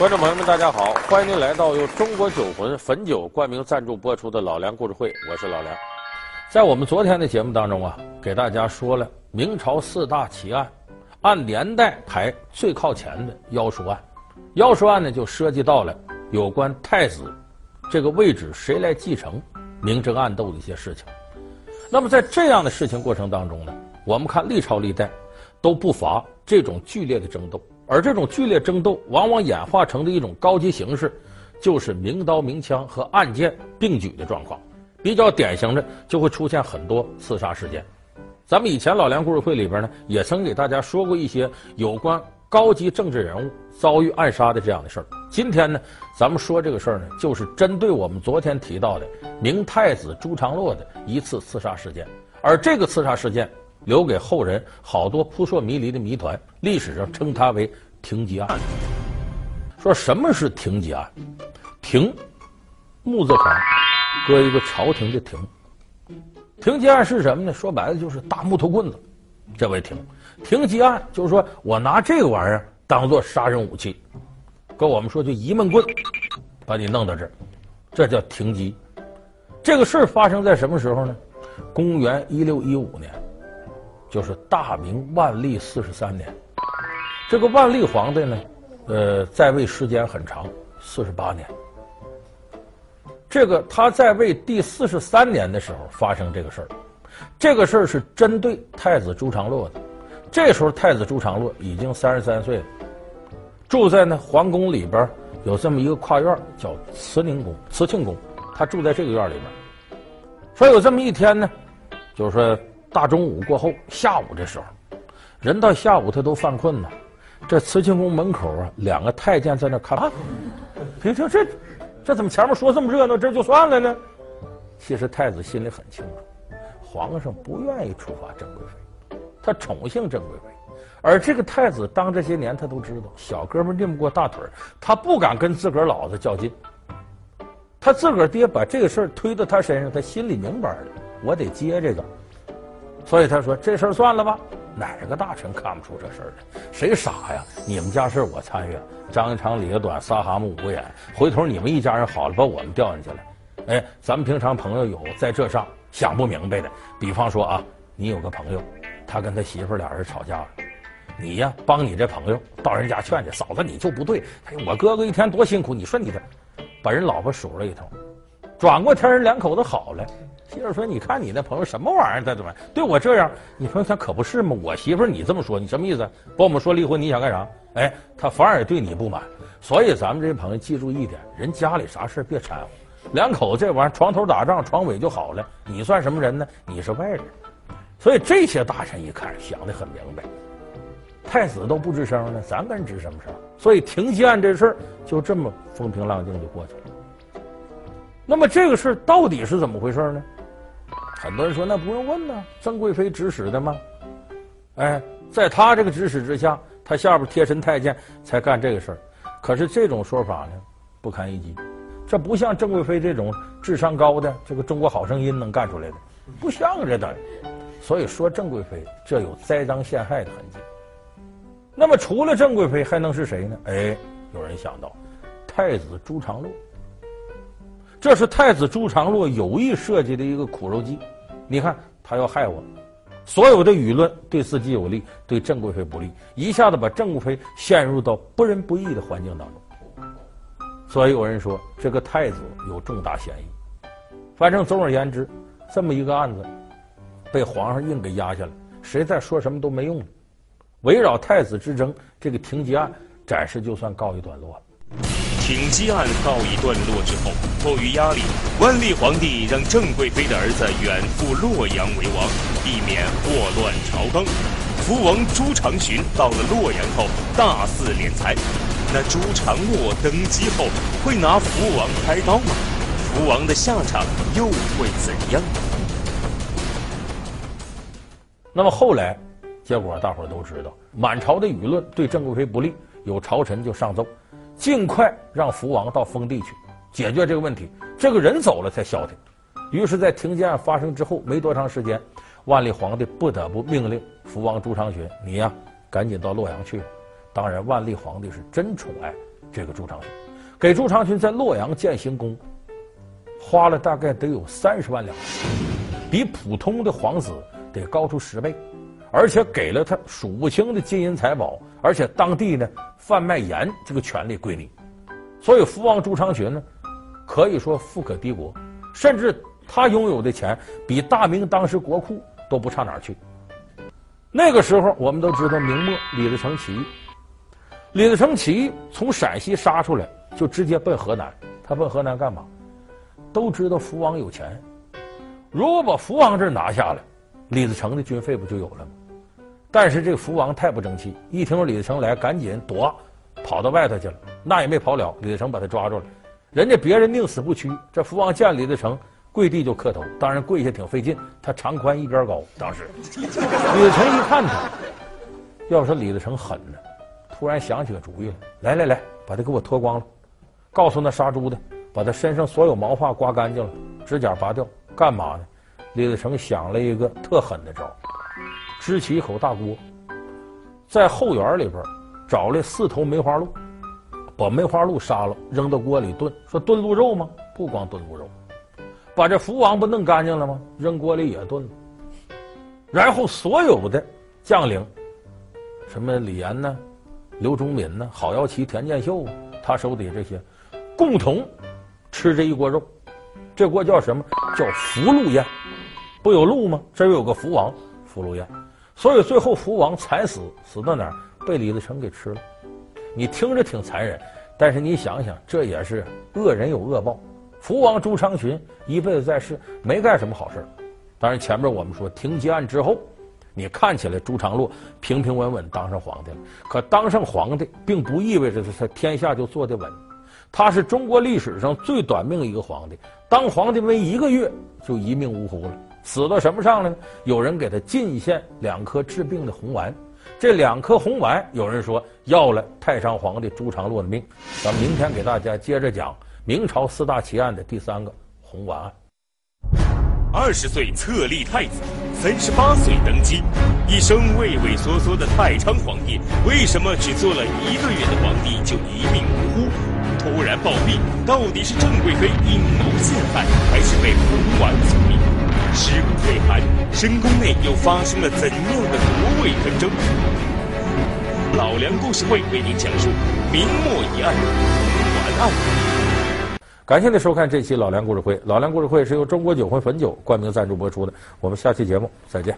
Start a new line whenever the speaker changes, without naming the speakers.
观众朋友们，大家好！欢迎您来到由中国酒魂汾酒冠名赞助播出的《老梁故事会》，我是老梁。在我们昨天的节目当中啊，给大家说了明朝四大奇案，按年代排最靠前的妖书案。妖书案呢，就涉及到了有关太子这个位置谁来继承、明争暗斗的一些事情。那么在这样的事情过程当中呢，我们看历朝历代都不乏这种剧烈的争斗。而这种剧烈争斗，往往演化成的一种高级形式，就是明刀明枪和暗箭并举的状况。比较典型的，就会出现很多刺杀事件。咱们以前老梁故事会里边呢，也曾给大家说过一些有关高级政治人物遭遇暗杀的这样的事儿。今天呢，咱们说这个事儿呢，就是针对我们昨天提到的明太子朱常洛的一次刺杀事件。而这个刺杀事件，留给后人好多扑朔迷离的谜团，历史上称它为停机案。说什么是停机案？停，木字旁，搁一个朝廷的停。停机案是什么呢？说白了就是大木头棍子，这为停。停机案就是说我拿这个玩意儿当做杀人武器，跟我们说就一闷棍，把你弄到这儿，这叫停机。这个事儿发生在什么时候呢？公元一六一五年。就是大明万历四十三年，这个万历皇帝呢，呃，在位时间很长，四十八年。这个他在位第四十三年的时候发生这个事儿，这个事儿是针对太子朱常洛的。这时候太子朱常洛已经三十三岁了，住在呢皇宫里边有这么一个跨院，叫慈宁宫、慈庆宫，他住在这个院里边。说有这么一天呢，就是说。大中午过后，下午这时候，人到下午他都犯困呢。这慈庆宫门口啊，两个太监在那看。啊，平听这，这怎么前面说这么热闹，这就算了呢？其实太子心里很清楚，皇上不愿意处罚郑贵妃，他宠幸郑贵妃。而这个太子当这些年，他都知道小哥们拧不过大腿，他不敢跟自个儿老子较劲。他自个儿爹把这个事儿推到他身上，他心里明白了，我得接这个。所以他说：“这事儿算了吧，哪个大臣看不出这事儿来？谁傻呀？你们家事我参与，张一长李个短，仨蛤蟆五个眼，回头你们一家人好了，把我们调进去了。哎，咱们平常朋友有在这上想不明白的，比方说啊，你有个朋友，他跟他媳妇俩人吵架了，你呀帮你这朋友到人家劝去，嫂子你就不对，哎，我哥哥一天多辛苦，你说你这，把人老婆数了一通，转过天人两口子好了。”媳妇说：“你看你那朋友什么玩意儿他怎么对我这样？你朋友他可不是吗？我媳妇你这么说，你什么意思？把我们说离婚，你想干啥？哎，他反而对你不满。所以咱们这些朋友记住一点：人家里啥事别掺和。两口子这玩意儿，床头打仗，床尾就好了。你算什么人呢？你是外人。所以这些大臣一看，想得很明白。太子都不吱声了，咱跟人吱什么声？所以停机案这事儿就这么风平浪静就过去了。那么这个事儿到底是怎么回事呢？”很多人说那不用问呢，郑贵妃指使的吗？哎，在他这个指使之下，他下边贴身太监才干这个事儿。可是这种说法呢，不堪一击。这不像郑贵妃这种智商高的这个《中国好声音》能干出来的，不像这的。所以说郑贵妃这有栽赃陷害的痕迹。那么除了郑贵妃还能是谁呢？哎，有人想到太子朱常洛。这是太子朱常洛有意设计的一个苦肉计，你看他要害我，所有的舆论对自己有利，对郑贵妃不利，一下子把郑贵妃陷入到不仁不义的环境当中。所以有人说这个太子有重大嫌疑。反正总而言之，这么一个案子被皇上硬给压下来，谁再说什么都没用了。围绕太子之争，这个停机案暂时就算告一段落了。
挺机案告一段落之后，迫于压力，万历皇帝让郑贵妃的儿子远赴洛阳为王，避免祸乱朝纲。福王朱常洵到了洛阳后，大肆敛财。那朱常洛登基后会拿福王开刀吗？福王的下场又会怎样？
那么后来，结果大伙儿都知道，满朝的舆论对郑贵妃不利，有朝臣就上奏。尽快让福王到封地去解决这个问题，这个人走了才消停。于是，在停机案发生之后没多长时间，万历皇帝不得不命令福王朱常洵：“你呀，赶紧到洛阳去。”当然，万历皇帝是真宠爱这个朱常洵，给朱常洵在洛阳建行宫，花了大概得有三十万两，比普通的皇子得高出十倍，而且给了他数不清的金银财宝，而且当地呢贩卖盐这个权利归你，所以福王朱常洵呢，可以说富可敌国，甚至他拥有的钱比大明当时国库都不差哪儿去。那个时候，我们都知道明末李自成起义。李自成起义从陕西杀出来，就直接奔河南。他奔河南干嘛？都知道福王有钱，如果把福王这拿下来，李自成的军费不就有了吗？但是这个福王太不争气，一听说李自成来，赶紧躲，跑到外头去了。那也没跑了，李自成把他抓住了。人家别人宁死不屈，这福王见李自成。跪地就磕头，当然跪下挺费劲。他长宽一边高，当时 李自成一看他，要说李自成狠呢，突然想起个主意来，来来来，把他给我脱光了，告诉那杀猪的，把他身上所有毛发刮干净了，指甲拔掉，干嘛呢？李自成想了一个特狠的招，支起一口大锅，在后园里边找来四头梅花鹿，把梅花鹿杀了，扔到锅里炖。说炖鹿肉吗？不光炖鹿肉。把这福王不弄干净了吗？扔锅里也炖了。然后所有的将领，什么李岩呢、刘忠敏呢、郝耀奇、田建秀，他手底下这些，共同吃这一锅肉。这锅叫什么？叫福禄宴。不有鹿吗？这儿有个福王，福禄宴。所以最后福王惨死，死到哪儿？被李自成给吃了。你听着挺残忍，但是你想想，这也是恶人有恶报。福王朱常洵一辈子在世，没干什么好事。当然，前面我们说停机案之后，你看起来朱常洛平平稳稳当上皇帝了。可当上皇帝，并不意味着他天下就坐得稳。他是中国历史上最短命一个皇帝，当皇帝没一个月就一命呜呼了，死到什么上了呢？有人给他进献两颗治病的红丸，这两颗红丸，有人说要了太上皇帝朱常洛的命。咱们明天给大家接着讲。明朝四大奇案的第三个红丸案。
二十岁册立太子，三十八岁登基，一生畏畏缩缩的太昌皇帝，为什么只做了一个月的皇帝就一命呜呼？突然暴毙，到底是郑贵妃阴谋陷害，还是被红丸所灭？尸骨未寒，深宫内又发生了怎样的夺位纷争？老梁故事会为您讲述明末疑案红丸案。
感谢您收看这期老梁故事会。老梁故事会是由中国酒魂汾酒冠名赞助播出的。我们下期节目再见。